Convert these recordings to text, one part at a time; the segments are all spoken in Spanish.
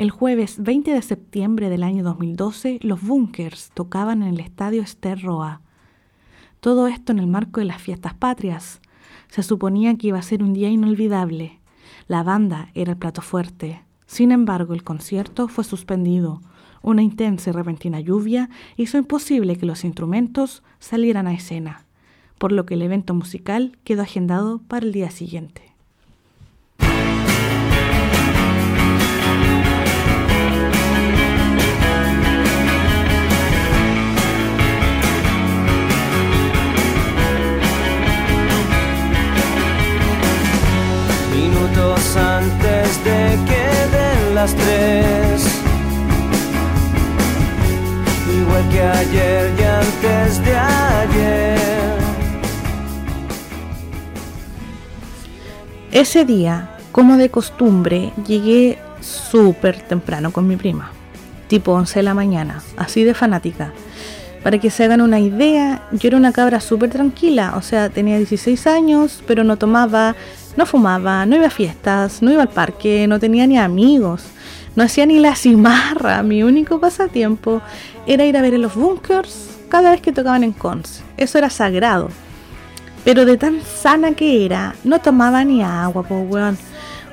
El jueves 20 de septiembre del año 2012, los Bunkers tocaban en el estadio Esther Roa. Todo esto en el marco de las fiestas patrias. Se suponía que iba a ser un día inolvidable. La banda era el plato fuerte. Sin embargo, el concierto fue suspendido. Una intensa y repentina lluvia hizo imposible que los instrumentos salieran a escena, por lo que el evento musical quedó agendado para el día siguiente. Antes de que den las tres igual que ayer y antes de ayer. Ese día, como de costumbre, llegué súper temprano con mi prima, tipo 11 de la mañana, así de fanática. Para que se hagan una idea, yo era una cabra súper tranquila, o sea, tenía 16 años, pero no tomaba, no fumaba, no iba a fiestas, no iba al parque, no tenía ni amigos. No hacía ni la cimarra. Mi único pasatiempo era ir a ver en los bunkers cada vez que tocaban en cons. Eso era sagrado. Pero de tan sana que era, no tomaba ni agua, pues weón.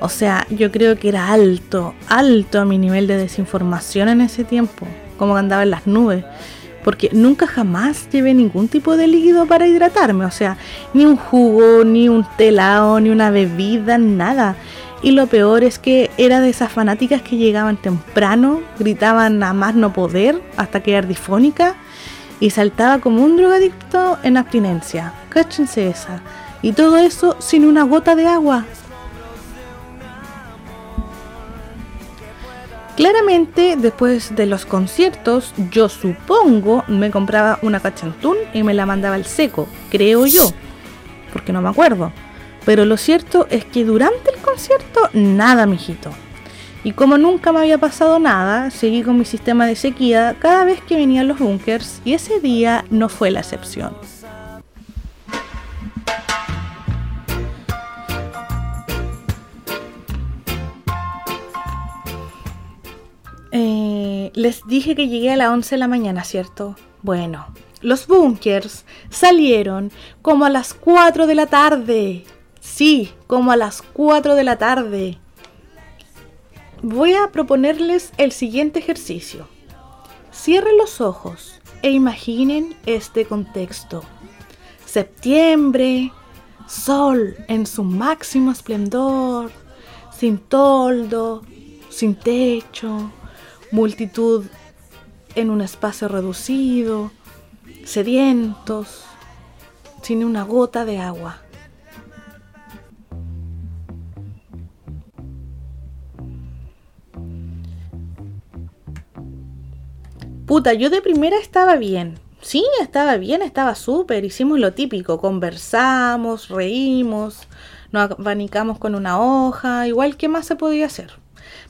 O sea, yo creo que era alto, alto mi nivel de desinformación en ese tiempo. Como que andaba en las nubes. Porque nunca jamás llevé ningún tipo de líquido para hidratarme. O sea, ni un jugo, ni un telado, ni una bebida, nada. Y lo peor es que era de esas fanáticas que llegaban temprano, gritaban a más no poder hasta quedar difónica y saltaba como un drogadicto en abstinencia. Cáchense esa. Y todo eso sin una gota de agua. Claramente, después de los conciertos, yo supongo me compraba una cachantún y me la mandaba al seco, creo yo, porque no me acuerdo. Pero lo cierto es que durante el concierto, nada, mijito. Y como nunca me había pasado nada, seguí con mi sistema de sequía cada vez que venían los bunkers y ese día no fue la excepción. Les dije que llegué a las 11 de la mañana, ¿cierto? Bueno, los bunkers salieron como a las 4 de la tarde. Sí, como a las 4 de la tarde. Voy a proponerles el siguiente ejercicio. Cierren los ojos e imaginen este contexto. Septiembre, sol en su máximo esplendor, sin toldo, sin techo, multitud en un espacio reducido, sedientos, sin una gota de agua. Puta, yo de primera estaba bien. Sí, estaba bien, estaba súper. Hicimos lo típico, conversamos, reímos, nos abanicamos con una hoja, igual que más se podía hacer.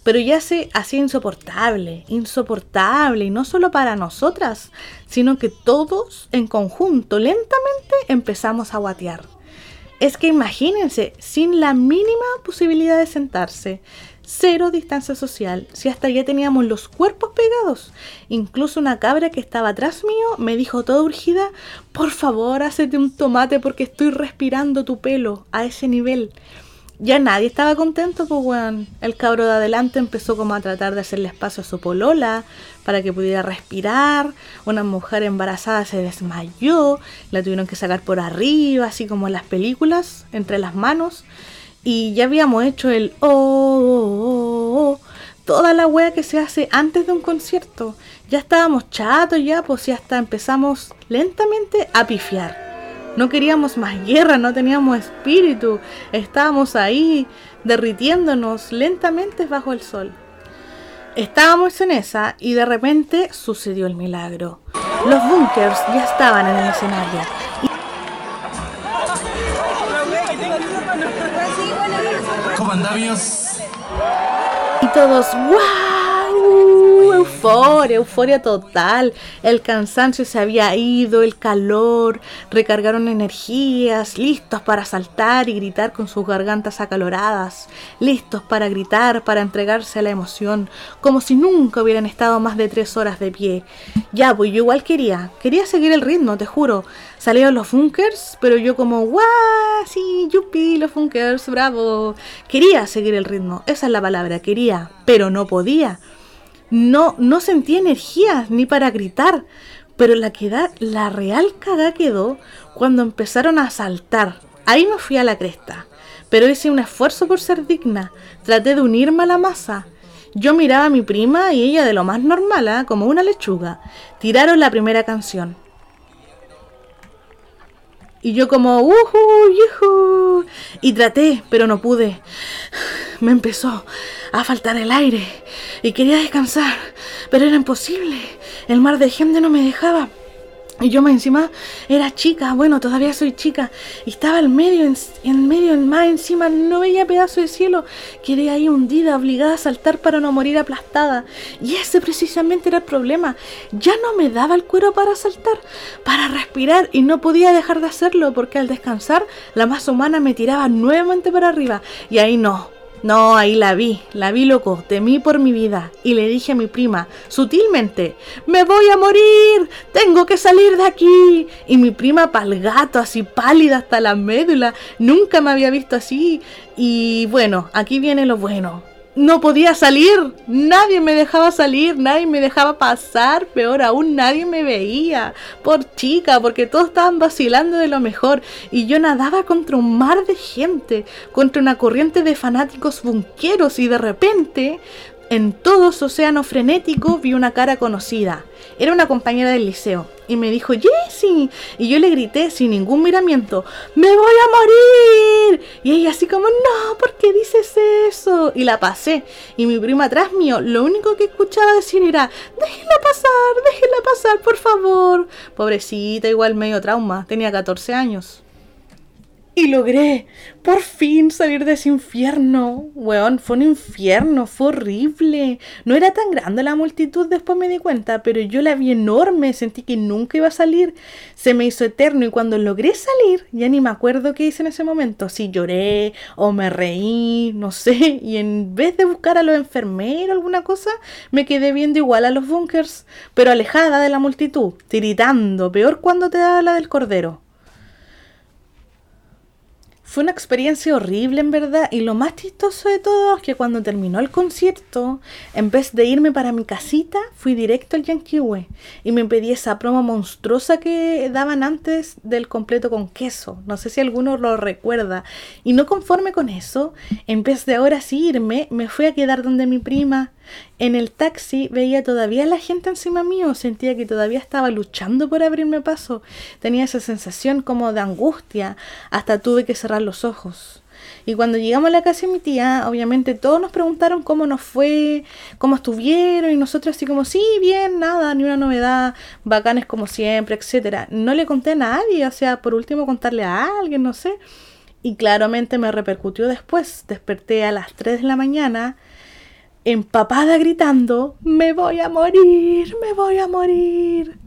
Pero ya se hacía insoportable, insoportable, y no solo para nosotras, sino que todos en conjunto, lentamente, empezamos a guatear. Es que imagínense, sin la mínima posibilidad de sentarse, cero distancia social, si hasta ya teníamos los cuerpos pegados. Incluso una cabra que estaba atrás mío me dijo toda urgida, por favor, hacete un tomate porque estoy respirando tu pelo a ese nivel. Ya nadie estaba contento, pues weón. El cabro de adelante empezó como a tratar de hacerle espacio a su polola para que pudiera respirar. Una mujer embarazada se desmayó, la tuvieron que sacar por arriba, así como en las películas, entre las manos y ya habíamos hecho el oh, oh, oh, oh, toda la wea que se hace antes de un concierto. Ya estábamos chatos ya, pues ya hasta empezamos lentamente a pifiar. No queríamos más guerra, no teníamos espíritu. Estábamos ahí derritiéndonos lentamente bajo el sol. Estábamos en esa y de repente sucedió el milagro. Los bunkers ya estaban en el escenario Y todos, ¡wow! Euforia, euforia total. El cansancio se había ido, el calor, recargaron energías, listos para saltar y gritar con sus gargantas acaloradas, listos para gritar, para entregarse a la emoción, como si nunca hubieran estado más de tres horas de pie. Ya, pues yo igual quería, quería seguir el ritmo, te juro. Salieron los Funkers, pero yo como, ¡guau! Sí, yupi, los Funkers, bravo. Quería seguir el ritmo, esa es la palabra, quería, pero no podía. No, no sentía energía ni para gritar. Pero la, queda, la real caga quedó cuando empezaron a saltar. Ahí me fui a la cresta. Pero hice un esfuerzo por ser digna. Traté de unirme a la masa. Yo miraba a mi prima y ella de lo más normal, ¿ah? como una lechuga. Tiraron la primera canción. Y yo como, ¡uhu! ¡yuhu! Y traté, pero no pude. Me empezó a faltar el aire y quería descansar, pero era imposible. El mar de gente no me dejaba. Y yo más encima era chica, bueno, todavía soy chica, y estaba en medio, en, en medio, en más encima, no veía pedazo de cielo, quedé ahí hundida, obligada a saltar para no morir aplastada. Y ese precisamente era el problema, ya no me daba el cuero para saltar, para respirar, y no podía dejar de hacerlo, porque al descansar, la masa humana me tiraba nuevamente para arriba, y ahí no, no, ahí la vi, la vi loco, temí por mi vida y le dije a mi prima, sutilmente, me voy a morir, tengo que salir de aquí. Y mi prima pal gato, así pálida hasta la médula, nunca me había visto así. Y bueno, aquí viene lo bueno no podía salir, nadie me dejaba salir, nadie me dejaba pasar, peor aún nadie me veía, por chica, porque todos estaban vacilando de lo mejor. Y yo nadaba contra un mar de gente, contra una corriente de fanáticos bunqueros y de repente en todo su océano frenético vi una cara conocida. Era una compañera del liceo y me dijo, Jessie. Y yo le grité sin ningún miramiento, ¡Me voy a morir! Y ella así como, no, ¿por qué dices eso? Y la pasé. Y mi prima atrás mío, lo único que escuchaba decir era, déjenla pasar, déjenla pasar, por favor. Pobrecita, igual medio trauma, tenía 14 años. Y logré por fin salir de ese infierno. Weón, fue un infierno, fue horrible. No era tan grande la multitud, después me di cuenta, pero yo la vi enorme, sentí que nunca iba a salir. Se me hizo eterno y cuando logré salir, ya ni me acuerdo qué hice en ese momento. Si lloré o me reí, no sé. Y en vez de buscar a los enfermeros alguna cosa, me quedé viendo igual a los bunkers, pero alejada de la multitud, tiritando, peor cuando te da la del cordero. Fue una experiencia horrible en verdad y lo más chistoso de todo es que cuando terminó el concierto, en vez de irme para mi casita, fui directo al Yankee y me pedí esa promo monstruosa que daban antes del completo con queso. No sé si alguno lo recuerda. Y no conforme con eso, en vez de ahora sí irme, me fui a quedar donde mi prima en el taxi veía todavía la gente encima mío, sentía que todavía estaba luchando por abrirme paso. Tenía esa sensación como de angustia, hasta tuve que cerrar los ojos. Y cuando llegamos a la casa de mi tía, obviamente todos nos preguntaron cómo nos fue, cómo estuvieron, y nosotros así como, sí, bien, nada, ni una novedad, bacanes como siempre, etcétera. No le conté a nadie, o sea, por último contarle a alguien, no sé. Y claramente me repercutió después. Desperté a las 3 de la mañana empapada gritando, me voy a morir, me voy a morir.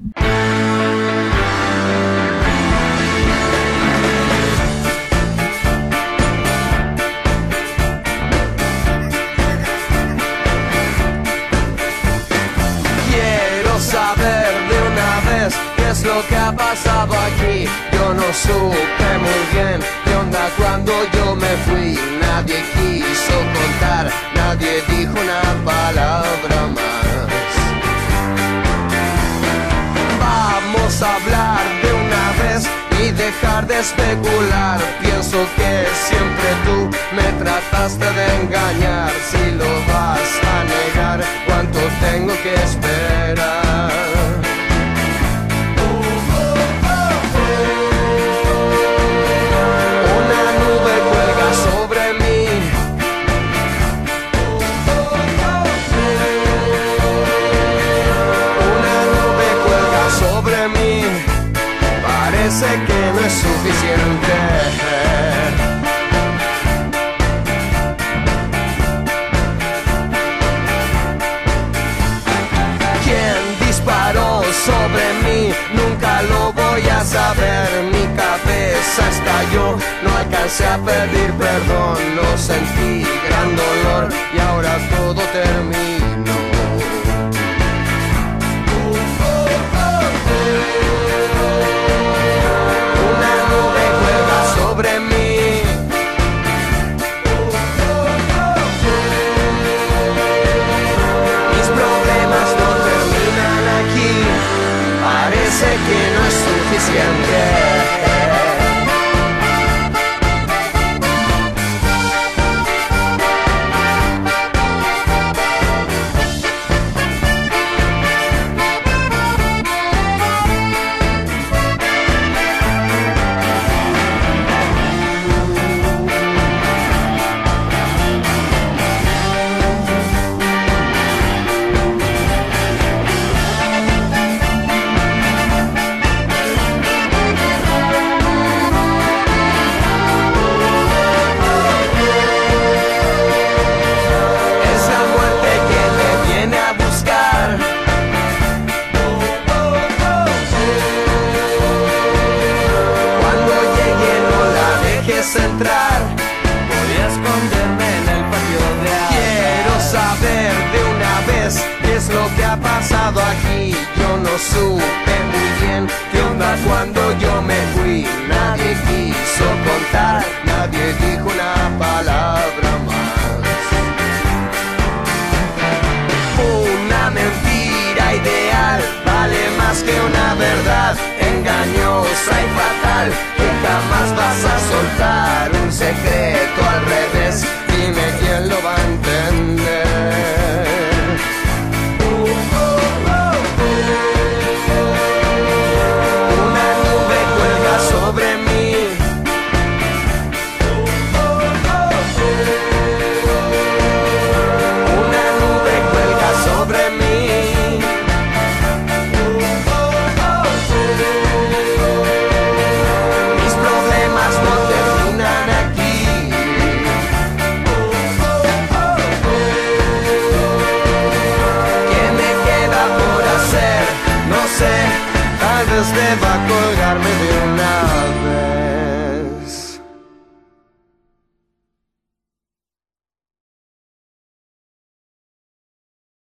Quiero saber de una vez qué es lo que ha pasado aquí. Yo no supe dejar de especular. Pienso que siempre tú me trataste de engañar. Si lo vas a negar, ¿cuánto tengo que esperar? Cabeza estalló, no alcancé a pedir perdón, lo sentí, gran dolor y ahora todo terminó. Una nube cuelga sobre mí. Mis problemas no terminan aquí. Parece que no es suficiente. Cuando yo